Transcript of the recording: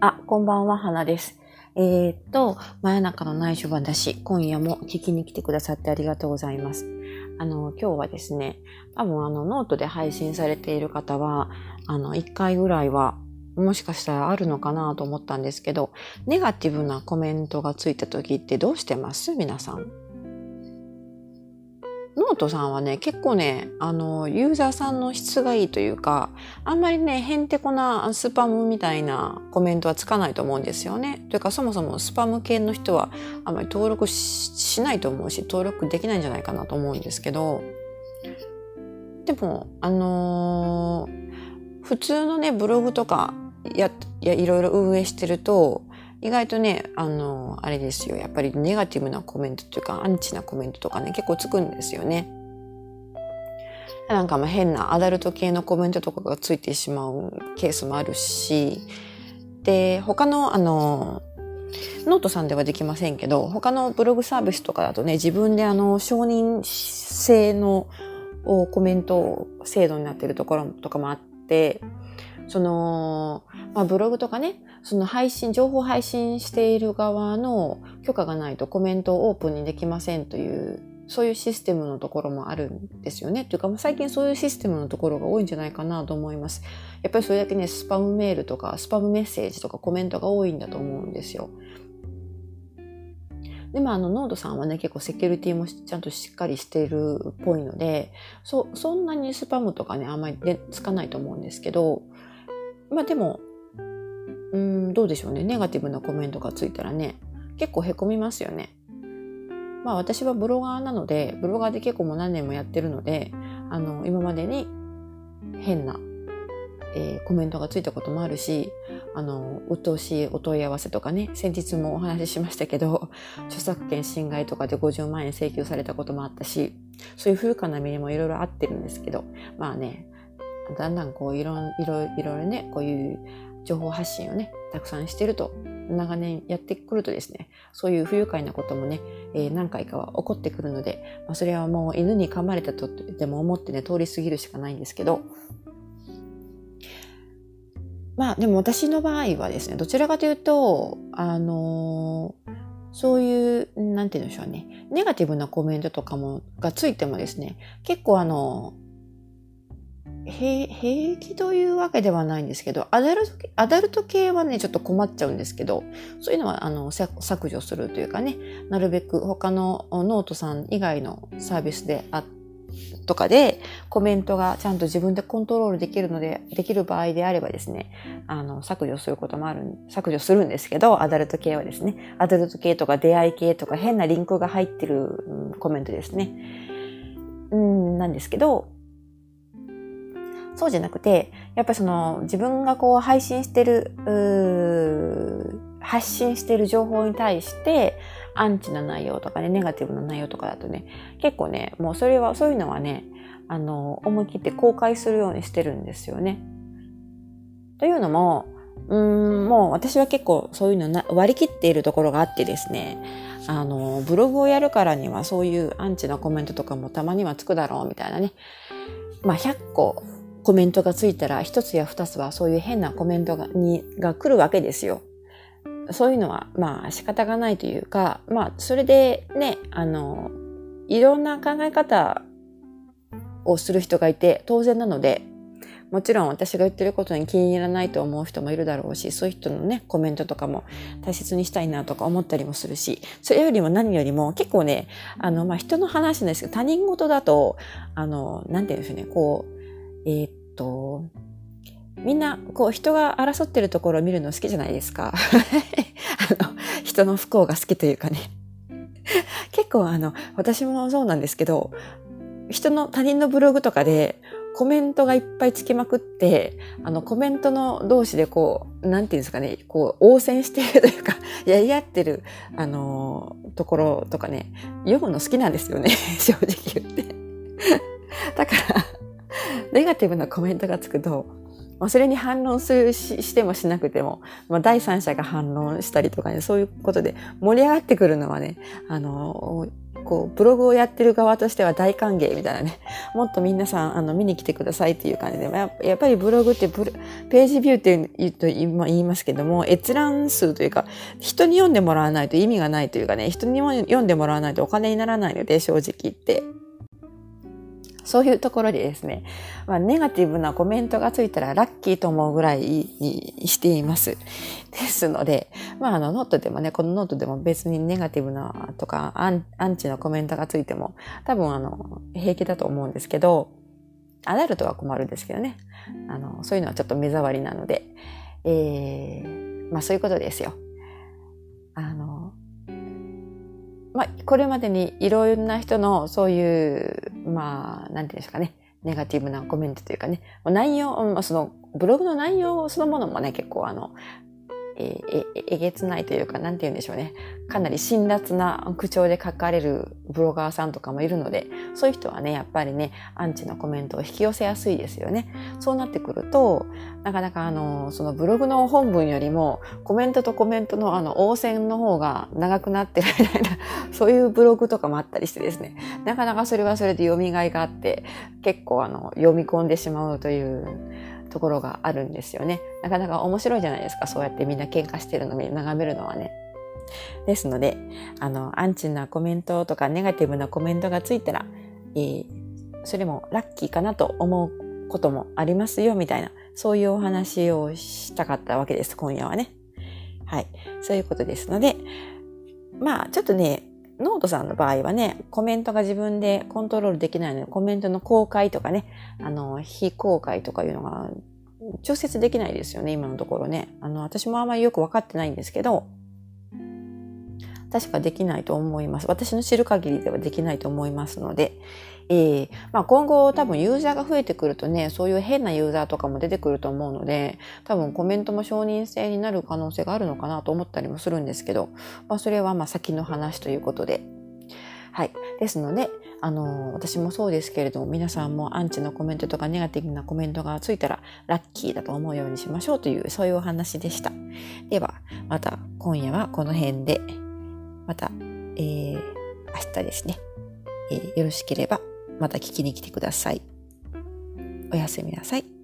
あ、こんばんは、花です。えー、っと、真夜中の内緒話、今夜も聞きに来てくださってありがとうございます。あの、今日はですね、多分あの、ノートで配信されている方は、あの、一回ぐらいは、もしかしたらあるのかなと思ったんですけど、ネガティブなコメントがついた時ってどうしてます？皆さん。ノートさんはね、結構ね、あの、ユーザーさんの質がいいというか、あんまりね、へんてこなスパムみたいなコメントはつかないと思うんですよね。というか、そもそもスパム系の人はあんまり登録しないと思うし、登録できないんじゃないかなと思うんですけど、でも、あのー普通のね、ブログとかや、や、いろいろ運営してると、意外とね、あの、あれですよ。やっぱりネガティブなコメントというか、アンチなコメントとかね、結構つくんですよね。なんかまあ変なアダルト系のコメントとかがついてしまうケースもあるし、で、他の、あの、ノートさんではできませんけど、他のブログサービスとかだとね、自分であの、承認制のコメント制度になっているところとかもあって、その、まあ、ブログとかね、その配信、情報配信している側の許可がないとコメントをオープンにできませんという、そういうシステムのところもあるんですよね。というか、最近そういうシステムのところが多いんじゃないかなと思います。やっぱりそれだけね、スパムメールとか、スパムメッセージとかコメントが多いんだと思うんですよ。でもあの、ノードさんはね、結構セキュリティもちゃんとしっかりしているっぽいので、そ、そんなにスパムとかね、あんまりでつかないと思うんですけど、まあでも、うん、どうでしょうね。ネガティブなコメントがついたらね、結構凹みますよね。まあ私はブロガーなので、ブロガーで結構もう何年もやってるので、あの、今までに変な、えーコメントがついたこともあるし、あの、鬱陶しいお問い合わせとかね、先日もお話ししましたけど、著作権侵害とかで50万円請求されたこともあったし、そういう不愉快な目にもいろいろあってるんですけど、まあね、だんだんこういろいろいろね、こういう情報発信をね、たくさんしてると、長年やってくるとですね、そういう不愉快なこともね、えー何回かは起こってくるので、まあ、それはもう犬に噛まれたとでも思ってね、通り過ぎるしかないんですけど、まあでも私の場合はですね、どちらかというと、あのーそういう、なんて言うんでしょうね、ネガティブなコメントとかも、がついてもですね、結構あの、平気というわけではないんですけど、アダルト、アダルト系はね、ちょっと困っちゃうんですけど、そういうのは、あの、削除するというかね、なるべく他のノートさん以外のサービスであっとかでコメントがちゃんと自分でコントロールできるので、できる場合であればですね、あの、削除することもある、削除するんですけど、アダルト系はですね、アダルト系とか出会い系とか変なリンクが入ってるうんコメントですね。うん、なんですけど、そうじゃなくて、やっぱその自分がこう配信してる、発信してる情報に対して、アンチな内容とかね、ネガティブな内容とかだとね、結構ね、もうそれは、そういうのはね、あの、思い切って公開するようにしてるんですよね。というのも、うーん、もう私は結構そういうのな割り切っているところがあってですね、あの、ブログをやるからにはそういうアンチなコメントとかもたまにはつくだろうみたいなね。まあ100個コメントがついたら一つや二つはそういう変なコメントがにが来るわけですよ。そういうのはまあ仕方がないというか、まあそれでね、あの、いろんな考え方をする人がいて当然なので、もちろん私が言ってることに気に入らないと思う人もいるだろうし、そういう人のね、コメントとかも大切にしたいなとか思ったりもするし、それよりも何よりも結構ね、あの、まあ、人の話なんですけど、他人事だと、あの、なんて言うんでしょうね、こう、えーと、みんな、こう、人が争ってるところを見るの好きじゃないですか。あの、人の不幸が好きというかね。結構あの、私もそうなんですけど、人の他人のブログとかでコメントがいっぱいつきまくって、あのコメントの同士でこう、なんていうんですかね、こう応戦しているというか、やり合ってる、あのところとかね、読むの好きなんですよね、正直言って。だから、ネガティブなコメントがつくと、それに反論するししてもしなくても、まあ、第三者が反論したりとかね、そういうことで盛り上がってくるのはね、あのこう、ブログをやってる側としては大歓迎みたいなね、もっと皆さん、あの、見に来てくださいっていう感じで、やっぱりブログってページビューって言うと言いますけども、閲覧数というか、人に読んでもらわないと意味がないというかね、人にも読んでもらわないとお金にならないので、正直言って。そういうところでですね、まあ、ネガティブなコメントがついたらラッキーと思うぐらいにしています。ですので、まあ、あの、ノートでもね、このノートでも別にネガティブなとかアン、アンチのコメントがついても、多分あの、平気だと思うんですけど、アダルトは困るんですけどね。あの、そういうのはちょっと目障りなので、えー、まあそういうことですよ。まあ、これまでにいろんな人のそういう、まあ、なんていうんですかね、ネガティブなコメントというかね、内容、その、ブログの内容そのものもね、結構あの、えええげつないというか、なんて言うんでしょうね。かなり辛辣な口調で書かれるブロガーさんとかもいるので、そういう人はね、やっぱりね、アンチのコメントを引き寄せやすいですよね。そうなってくると、なかなかあの、そのブログの本文よりも、コメントとコメントのあの、応戦の方が長くなってるみたいな、そういうブログとかもあったりしてですね、なかなかそれはそれで読みがいがあって、結構あの、読み込んでしまうという、ところがあるんですよね。なかなか面白いじゃないですか。そうやってみんな喧嘩してるのを眺めるのはね。ですので、あの、アンチなコメントとかネガティブなコメントがついたら、えー、それもラッキーかなと思うこともありますよ、みたいな、そういうお話をしたかったわけです、今夜はね。はい。そういうことですので、まあ、ちょっとね、ノートさんの場合はね、コメントが自分でコントロールできないので、コメントの公開とかね、あの、非公開とかいうのが調節できないですよね、今のところね。あの、私もあんまりよくわかってないんですけど、確かできないと思います。私の知る限りではできないと思いますので、えー、まあ、今後多分ユーザーが増えてくるとね、そういう変なユーザーとかも出てくると思うので、多分コメントも承認制になる可能性があるのかなと思ったりもするんですけど、まあ、それはまあ先の話ということで。はい。ですので、あの、私もそうですけれども、皆さんもアンチのコメントとかネガティブなコメントがついたらラッキーだと思うようにしましょうという、そういうお話でした。では、また今夜はこの辺で、また、えー、明日ですね、えー、よろしければまた聞きに来てください。おやすみなさい。